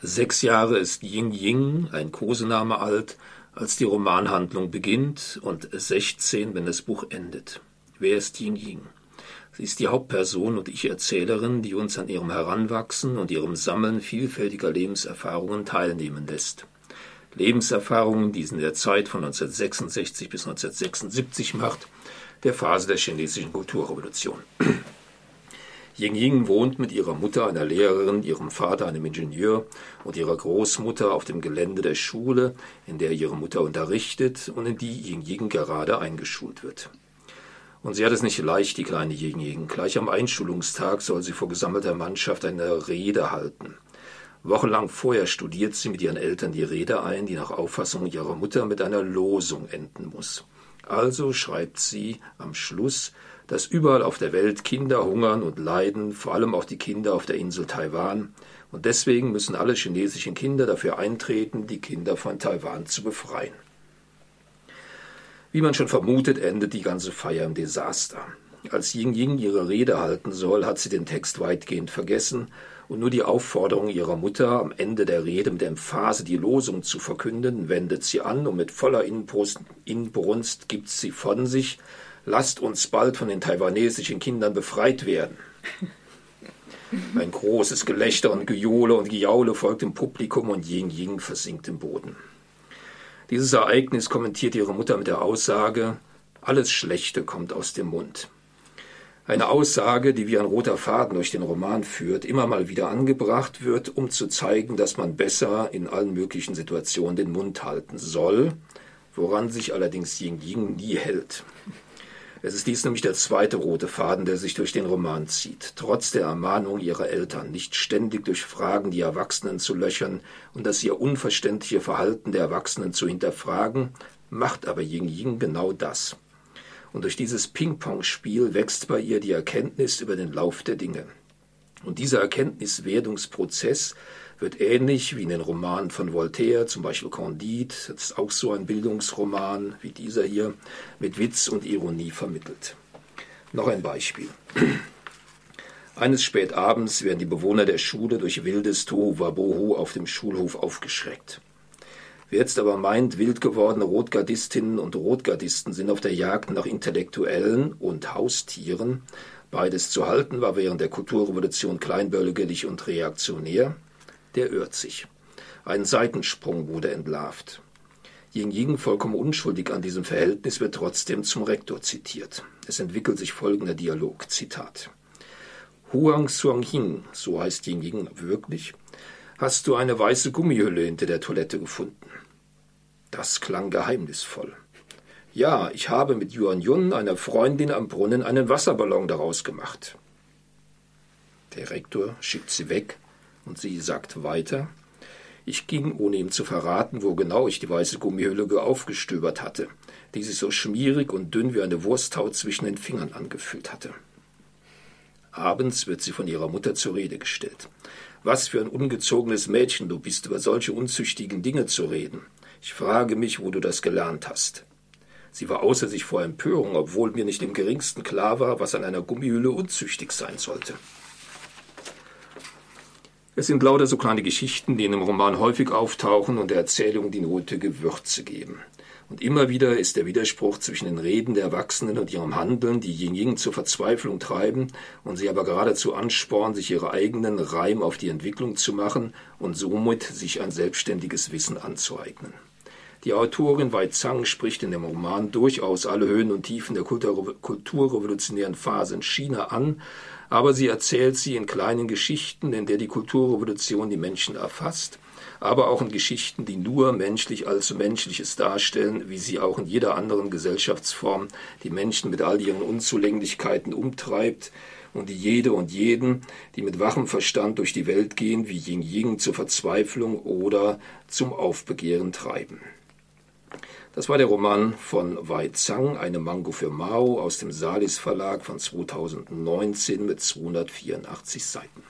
Sechs Jahre ist Ying Ying, ein Kosename alt, als die Romanhandlung beginnt und sechzehn, wenn das Buch endet. Wer ist Ying Ying? Sie ist die Hauptperson und Ich-Erzählerin, die uns an ihrem Heranwachsen und ihrem Sammeln vielfältiger Lebenserfahrungen teilnehmen lässt. Lebenserfahrungen, die sie in der Zeit von 1966 bis 1976 macht, der Phase der chinesischen Kulturrevolution. Ying Ying wohnt mit ihrer Mutter, einer Lehrerin, ihrem Vater, einem Ingenieur, und ihrer Großmutter auf dem Gelände der Schule, in der ihre Mutter unterrichtet und in die Ying Ying gerade eingeschult wird. Und sie hat es nicht leicht, die kleine Ying Ying. Gleich am Einschulungstag soll sie vor gesammelter Mannschaft eine Rede halten. Wochenlang vorher studiert sie mit ihren Eltern die Rede ein, die nach Auffassung ihrer Mutter mit einer Losung enden muss. Also schreibt sie am Schluss dass überall auf der Welt Kinder hungern und leiden, vor allem auch die Kinder auf der Insel Taiwan. Und deswegen müssen alle chinesischen Kinder dafür eintreten, die Kinder von Taiwan zu befreien. Wie man schon vermutet, endet die ganze Feier im Desaster. Als Ying Ying ihre Rede halten soll, hat sie den Text weitgehend vergessen und nur die Aufforderung ihrer Mutter, am Ende der Rede mit Emphase die Losung zu verkünden, wendet sie an und mit voller Inbrunst gibt sie von sich, lasst uns bald von den taiwanesischen Kindern befreit werden. Ein großes Gelächter und Gejohle und Gejaule folgt im Publikum und Ying Ying versinkt im Boden. Dieses Ereignis kommentiert ihre Mutter mit der Aussage, alles Schlechte kommt aus dem Mund. Eine Aussage, die wie ein roter Faden durch den Roman führt, immer mal wieder angebracht wird, um zu zeigen, dass man besser in allen möglichen Situationen den Mund halten soll, woran sich allerdings Ying Ying nie hält. Es ist dies nämlich der zweite rote Faden, der sich durch den Roman zieht. Trotz der Ermahnung ihrer Eltern, nicht ständig durch Fragen die Erwachsenen zu löchern und das ihr unverständliche Verhalten der Erwachsenen zu hinterfragen, macht aber Ying Ying genau das. Und durch dieses Ping-Pong-Spiel wächst bei ihr die Erkenntnis über den Lauf der Dinge. Und dieser Erkenntniswerdungsprozess wird ähnlich wie in den Romanen von Voltaire, zum Beispiel Candide, das ist auch so ein Bildungsroman wie dieser hier, mit Witz und Ironie vermittelt. Noch ein Beispiel. Eines Spätabends werden die Bewohner der Schule durch wildes Tohuwabohu auf dem Schulhof aufgeschreckt. Wer jetzt aber meint, wild gewordene Rotgardistinnen und Rotgardisten sind auf der Jagd nach Intellektuellen und Haustieren, beides zu halten war während der Kulturrevolution kleinbürgerlich und reaktionär, der irrt sich. Ein Seitensprung wurde entlarvt. Ying Ying, vollkommen unschuldig an diesem Verhältnis, wird trotzdem zum Rektor zitiert. Es entwickelt sich folgender Dialog, Zitat. Huang Suanghing, so heißt Ying Ying wirklich, hast du eine weiße Gummihülle hinter der Toilette gefunden. Das klang geheimnisvoll. Ja, ich habe mit Yuan Yun, einer Freundin am Brunnen, einen Wasserballon daraus gemacht. Der Rektor schickt sie weg und sie sagt weiter, ich ging, ohne ihm zu verraten, wo genau ich die weiße Gummihülle aufgestöbert hatte, die sich so schmierig und dünn wie eine Wursthaut zwischen den Fingern angefühlt hatte. Abends wird sie von ihrer Mutter zur Rede gestellt. Was für ein ungezogenes Mädchen du bist, über solche unzüchtigen Dinge zu reden. Ich frage mich, wo du das gelernt hast. Sie war außer sich vor Empörung, obwohl mir nicht im geringsten klar war, was an einer Gummihülle unzüchtig sein sollte. Es sind lauter so kleine Geschichten, die in dem Roman häufig auftauchen und der Erzählung die nötige Würze geben. Und immer wieder ist der Widerspruch zwischen den Reden der Erwachsenen und ihrem Handeln, die Ying zur Verzweiflung treiben und sie aber geradezu anspornen, sich ihre eigenen Reim auf die Entwicklung zu machen und somit sich ein selbstständiges Wissen anzueignen. Die Autorin Wei Zhang spricht in dem Roman durchaus alle Höhen und Tiefen der kulturrevolutionären Phase in China an, aber sie erzählt sie in kleinen Geschichten, in der die Kulturrevolution die Menschen erfasst, aber auch in Geschichten, die nur menschlich als Menschliches darstellen, wie sie auch in jeder anderen Gesellschaftsform die Menschen mit all ihren Unzulänglichkeiten umtreibt und die jede und jeden, die mit wachem Verstand durch die Welt gehen, wie Ying Ying zur Verzweiflung oder zum Aufbegehren treiben. Das war der Roman von Wei Zhang, eine Mango für Mao aus dem Salis Verlag von 2019 mit 284 Seiten.